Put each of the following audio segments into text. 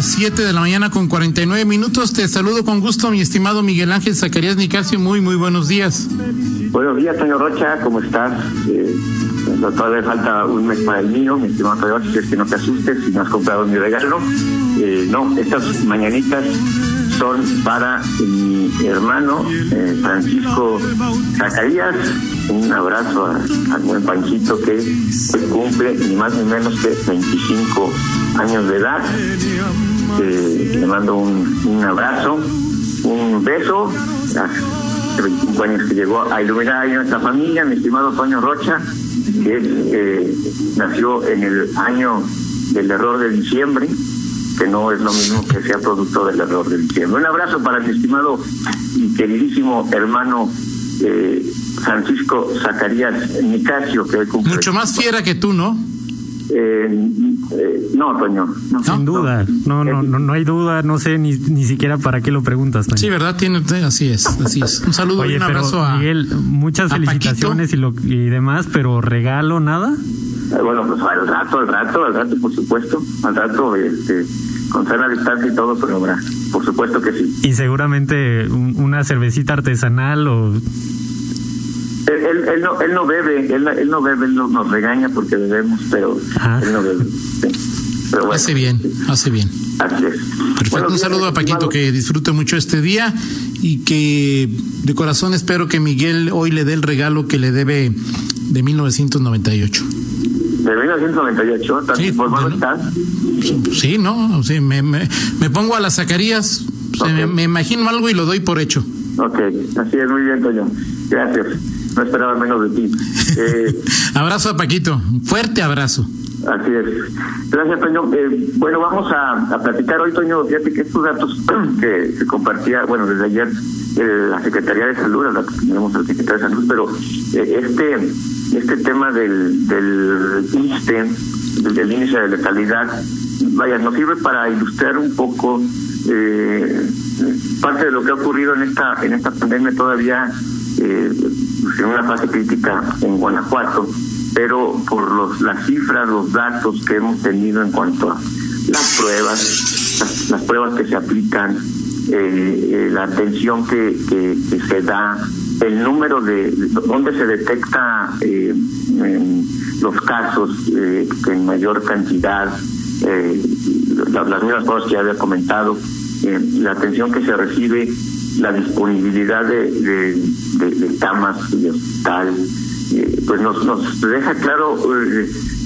7 de la mañana con 49 minutos. Te saludo con gusto, mi estimado Miguel Ángel Zacarías Nicasio. Muy, muy buenos días. Buenos días, señor Rocha. ¿Cómo estás? Eh, todavía falta un mes para el mío, mi estimado Rocha. Es que no te asustes si no has comprado mi regalo. Eh, no, estas mañanitas son para mi hermano eh, Francisco Zacarías. Un abrazo al buen Panchito que cumple ni más ni menos que 25 años de edad. Eh, le mando un, abrazo, un beso. Hace 25 años que llegó a iluminar a nuestra familia, mi estimado Toño Rocha, que eh, nació en el año del error de diciembre, que no es lo mismo que sea producto del error de diciembre. Un abrazo para mi estimado y queridísimo hermano eh, Francisco Zacarías Nicasio, que cumple. Mucho más fiera que tú, ¿no? Eh, eh, no, Toño. No, Sin duda, no, no, no, no hay duda, no sé ni, ni siquiera para qué lo preguntas. Toño. Sí, verdad, tiene, así es, así es. Un saludo Oye, y un pero, abrazo a Miguel, muchas a felicitaciones y, lo, y demás, pero regalo nada. Eh, bueno, pues al rato, al rato, al rato, por supuesto, al rato, este, con sana distancia y todo, pero habrá, por supuesto que sí. Y seguramente un, una cervecita artesanal o Él, él, él no, él no bebe, él, él no bebe, él no- nos regaña porque bebemos, pero Ajá. él no bebe. sí. Pero bueno, Hace bien, hace bien. Así es. Perfecto. Un saludo a Paquito, estimado. que disfrute mucho este día y que de corazón espero que Miguel hoy le dé el regalo que le debe de 1998. De 1998, ¿tan Sí, informado bueno. estás? Sí, ¿no? Sí, me, me, me pongo a las Zacarías, o sea, me, me imagino algo y lo doy por hecho. Ok, así es, muy bien, Toño. Gracias. No esperaba menos de ti. Eh, Abrazo a Paquito, fuerte abrazo. Así es. Gracias, Toño. Eh, bueno, vamos a, a platicar hoy, Toño. Fíjate que estos datos que se compartía, bueno, desde ayer eh, la Secretaría de Salud, que tenemos al Secretario de Salud, pero eh, este este tema del, del del, índice de letalidad, vaya, nos sirve para ilustrar un poco eh, parte de lo que ha ocurrido en esta en esta pandemia todavía eh, en una fase crítica en Guanajuato, pero por los, las cifras, los datos que hemos tenido en cuanto a las pruebas, las, pruebas que se aplican, eh, eh, la atención que, que se da, el número de, de donde se detecta eh, los casos eh, en mayor cantidad, eh, la- las mismas cosas que había comentado, eh, la atención que se recibe, la disponibilidad de, de, camas de hospital, eh, pues nos, nos deja claro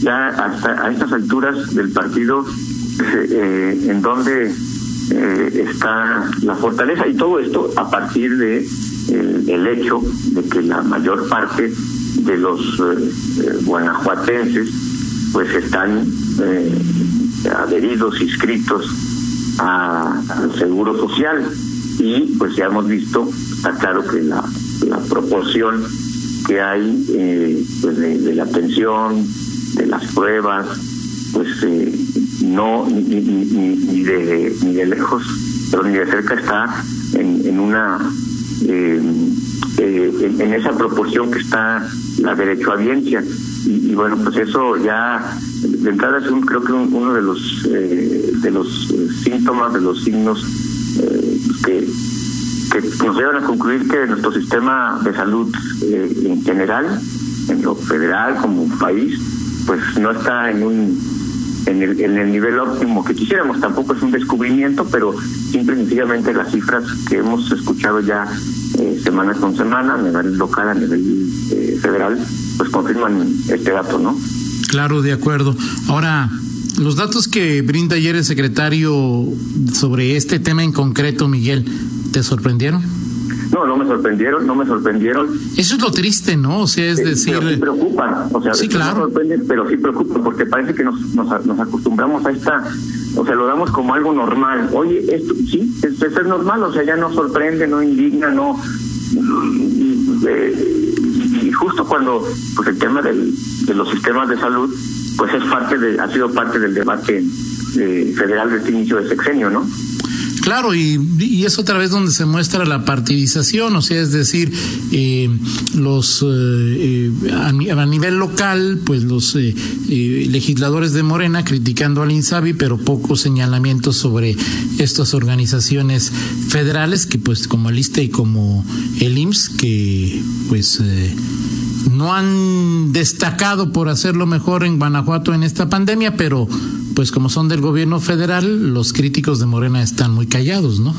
ya hasta a estas alturas del partido en donde eh, está la fortaleza. Y todo esto a partir de el hecho de que la mayor parte de los eh, eh, guanajuatenses pues están eh, adheridos, inscritos a- al seguro social. Y pues ya hemos visto, está claro que la, la proporción que hay eh, pues de, la atención, de las pruebas, pues eh, no ni, ni, ni de ni de lejos, pero ni de cerca está en, en una eh, eh, en, esa proporción que está la derechohabiencia. Y, y bueno pues eso ya de entrada es un creo que un- uno de los eh, de los eh, síntomas de los signos eh, que que nos llevan a concluir que nuestro sistema de salud eh, en general, en lo federal como país, pues no está en un en el, en el nivel óptimo que quisiéramos. Tampoco es un descubrimiento, pero simple y sencillamente las cifras que hemos escuchado ya eh, semana con semana a nivel local, a nivel eh, federal, pues confirman este dato, ¿no? Claro, de acuerdo. Ahora, los datos que brinda ayer el secretario sobre este tema en concreto, Miguel, ¿te sorprendieron? No, no me sorprendieron, no me sorprendieron. Eso es lo triste, ¿no? O sea, es Eh, decir, pero sí preocupan, o sea, Sí, no claro. sorprenden, pero sí preocupan porque parece que nos, nos, nos acostumbramos a esta, o sea, lo damos como algo normal. Oye, esto sí, esto, esto es normal, o sea, ya no sorprende, no indigna, no. y, eh, y justo cuando, pues el tema del, de los sistemas de salud, pues es parte de, ha sido parte del debate eh, federal de este inicio de sexenio, ¿no? Claro, y, es otra vez donde se muestra la partidización, o sea, es decir, eh, los eh, eh a, nivel local, pues los eh, eh, legisladores de Morena criticando al INSABI, pero pocos señalamientos sobre estas organizaciones federales, que pues como el ISTE y como el IMSS, que pues no han destacado por hacerlo mejor en Guanajuato en esta pandemia, pero pues como son del gobierno federal, los críticos de Morena están muy callados, ¿no?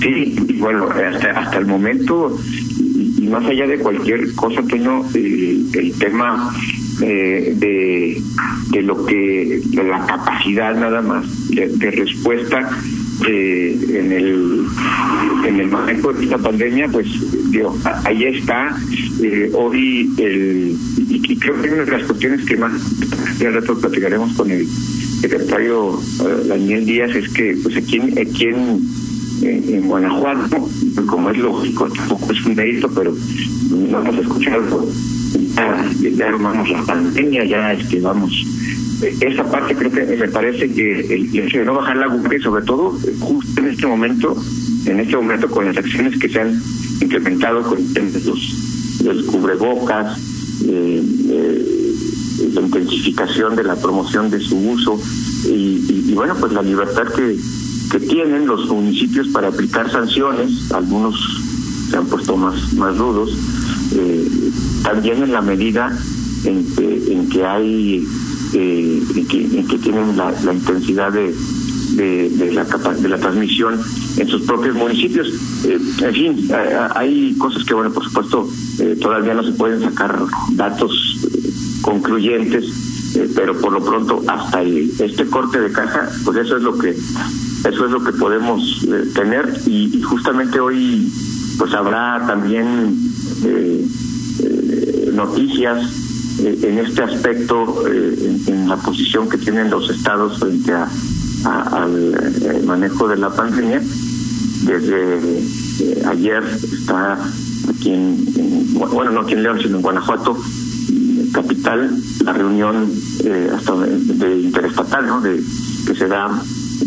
Sí, bueno, hasta, hasta el momento, y más allá de cualquier cosa, Toño, el, el tema eh, de, de lo que, de la capacidad nada más de respuesta eh, en el en el manejo de esta pandemia, pues digo, ahí está. Eh, hoy el y, creo que una de las cuestiones que más ya rato platicaremos con el secretario uh, Daniel Díaz es que pues aquí en, aquí en, en Guanajuato, como es lógico, tampoco es un mérito, pero no hemos escuchado ya, ya armamos la pandemia, ya es que vamos esa parte creo que me parece que el, hecho de no bajar la guardia sobre todo justo en este momento en este momento con las acciones que se han implementado con los, los cubrebocas eh, eh, la intensificación de la promoción de su uso y bueno pues la libertad que, que tienen los municipios para aplicar sanciones algunos se han puesto más más rudos eh, también en la medida en que, en que hay eh, en, que, en que tienen la, la intensidad de, de, de, la de la transmisión en sus propios municipios. Eh, en fin, hay cosas que, bueno, por supuesto, eh, todavía no se pueden sacar datos concluyentes, eh, pero por lo pronto hasta el, este corte de caja, pues eso es lo que eso es lo que podemos tener y, y, justamente hoy pues habrá también eh, en este aspecto en, en, la posición que tienen los estados frente a, al manejo de la pandemia desde eh, ayer está aquí en, en, bueno no aquí en León sino en Guanajuato capital la reunión eh, hasta de, de, interestatal no de que se da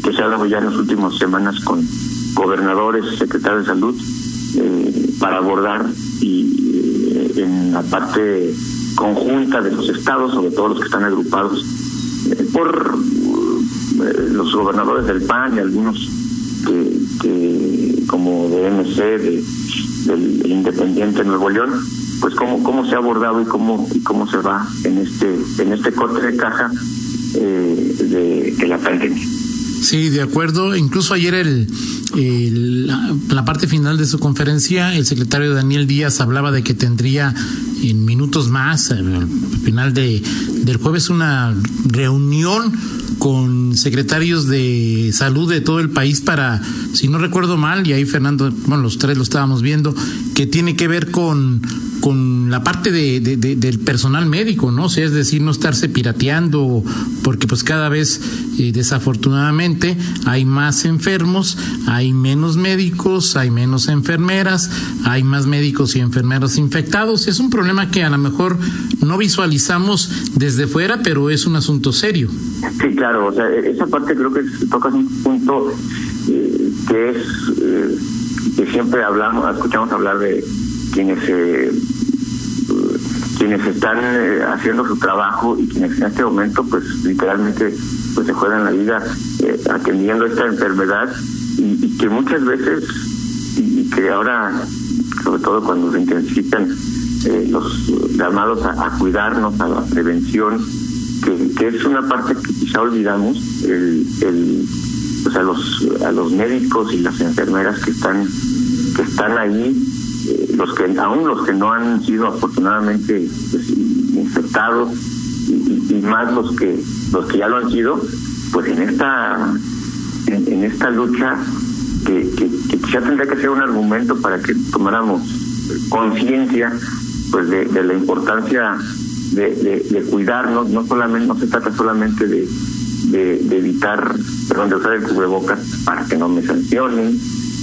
que se ha dado ya en las últimas semanas con gobernadores secretarios de salud eh, para abordar y en la parte conjunta de los estados sobre todo los que están agrupados por los gobernadores del PAN y algunos que como de MC, de, del Independiente Nuevo León, pues cómo, cómo se ha abordado y cómo, y cómo se va en este, en este corte de caja eh, de, de la pandemia. Sí, de acuerdo. Incluso ayer el, el la, la, parte final de su conferencia, el secretario Daniel Díaz hablaba de que tendría en minutos más, al final de, del jueves, una reunión con secretarios de salud de todo el país para, si no recuerdo mal, y ahí Fernando, bueno, los tres lo estábamos viendo, que tiene que ver con, con la parte de, de, de, del personal médico, ¿no? O es decir, no estarse pirateando, porque pues cada vez, eh, desafortunadamente, hay más enfermos, hay menos médicos, hay menos enfermeras, hay más médicos y enfermeras infectados. Es un problema que a lo mejor no visualizamos desde fuera, pero es un asunto serio. Sí, claro, o sea, esa parte creo que tocas un punto eh, que es eh, que siempre hablamos, escuchamos hablar de quienes eh, quienes están eh, haciendo su trabajo y quienes en este momento pues literalmente pues se juegan la vida eh, atendiendo esta enfermedad y, que muchas veces y, que ahora sobre todo cuando se intensifican los llamados a, cuidarnos a la prevención que, que, es una parte que quizá olvidamos, el, el, pues a los a los médicos y las enfermeras que están que están ahí, eh, los que aún los que no han sido afortunadamente pues, infectados y, y, más los que los que ya lo han sido, pues en esta en, esta lucha que, que, quizá tendría que ser un argumento para que tomáramos conciencia pues de, la importancia de, cuidarnos, no solamente, no se trata solamente de, de, evitar, perdón, de usar el cubrebocas para que no me sancionen,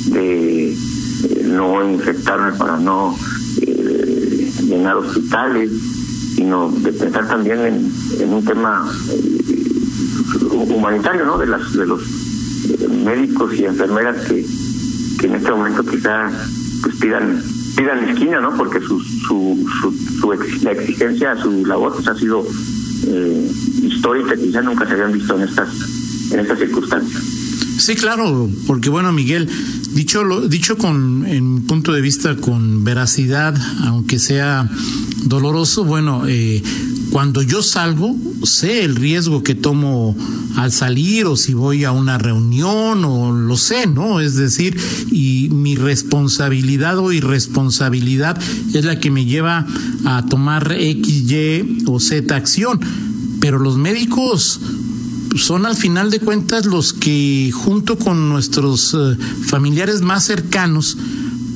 de no infectarme para no eh, llenar hospitales, sino de pensar también en, un tema eh, humanitario, ¿no? De las de los médicos y enfermeras que, que en este momento quizá pues pidan pidan esquina, ¿no? Porque su, su, su, su la exigencia, su labor pues, ha sido eh, histórica, quizá nunca se habían visto en estas en estas circunstancias. Sí, claro, porque bueno, Miguel, dicho lo, dicho con en punto de vista con veracidad, aunque sea doloroso, bueno, eh, cuando yo salgo, sé el riesgo que tomo al salir o si voy a una reunión o lo sé, ¿no? Es decir, y mi responsabilidad o irresponsabilidad es la que me lleva a tomar X, Y o Z acción. Pero los médicos son al final de cuentas los que junto con nuestros eh, familiares más cercanos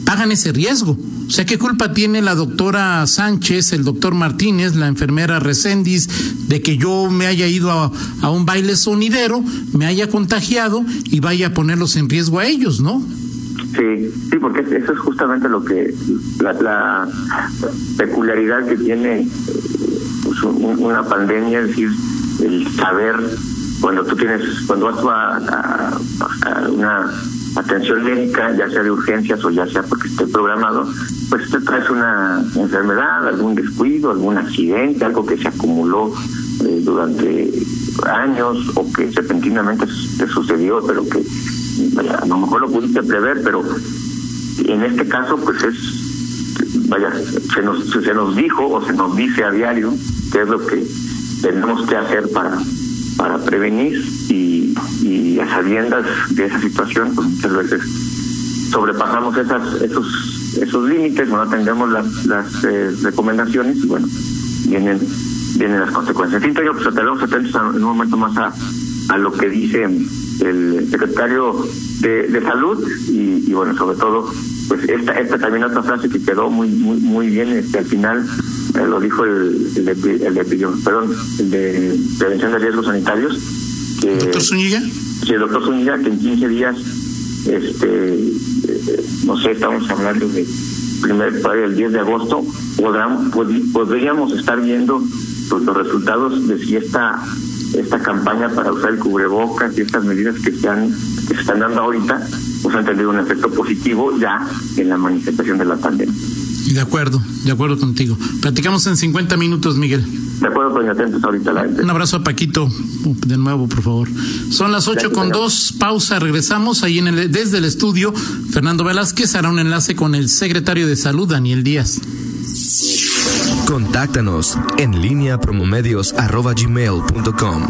pagan ese riesgo. O sea, ¿qué culpa tiene la doctora Sánchez, el doctor Martínez, la enfermera Recendis, de que yo me haya ido a, un baile sonidero, me haya contagiado y vaya a ponerlos en riesgo a ellos, ¿no? Sí, sí, porque eso es justamente lo que la, peculiaridad que tiene pues, una pandemia, es decir, el saber cuando tú tienes, cuando vas a, a, una atención médica, ya sea de urgencias o ya sea porque esté programado, pues te traes una enfermedad, algún descuido, algún accidente, algo que se acumuló eh, durante años o que repentinamente te sucedió, pero que a lo mejor lo pudiste prever, pero en este caso pues es, vaya, se nos, se nos dijo o se nos dice a diario qué es lo que tenemos que hacer para para prevenir y, y a sabiendas de esa situación, pues muchas veces sobrepasamos esas, esos, esos límites, no atendemos las, las eh, recomendaciones y bueno, vienen, vienen las consecuencias. En fin, yo pues estaremos atentos en un momento más a, a lo que dice el secretario de, de salud y, y, bueno, sobre todo, pues esta, esta también otra frase que quedó muy, muy, muy bien este, al final eh, lo dijo el, el, de, el, de, perdón, el de prevención de riesgos sanitarios. Que, ¿Doctor Zúñiga? Sí, el doctor Zúñiga, que en 15 días, este, eh, no sé, estamos hablando de primer el 10 de agosto, podrán, podríamos estar viendo pues, los resultados de si esta esta campaña para usar el cubrebocas y estas medidas que se, han, que se están dando ahorita, pues han tenido un efecto positivo ya en la manifestación de la pandemia. De acuerdo, de acuerdo contigo. Platicamos en 50 minutos, Miguel. De acuerdo, pues atentos ahorita la Un abrazo a Paquito, de nuevo, por favor. Son las ocho con dos, pausa, regresamos ahí en el, desde el estudio. Fernando Velázquez hará un enlace con el secretario de Salud, Daniel Díaz. Contáctanos en línea promomedios.com.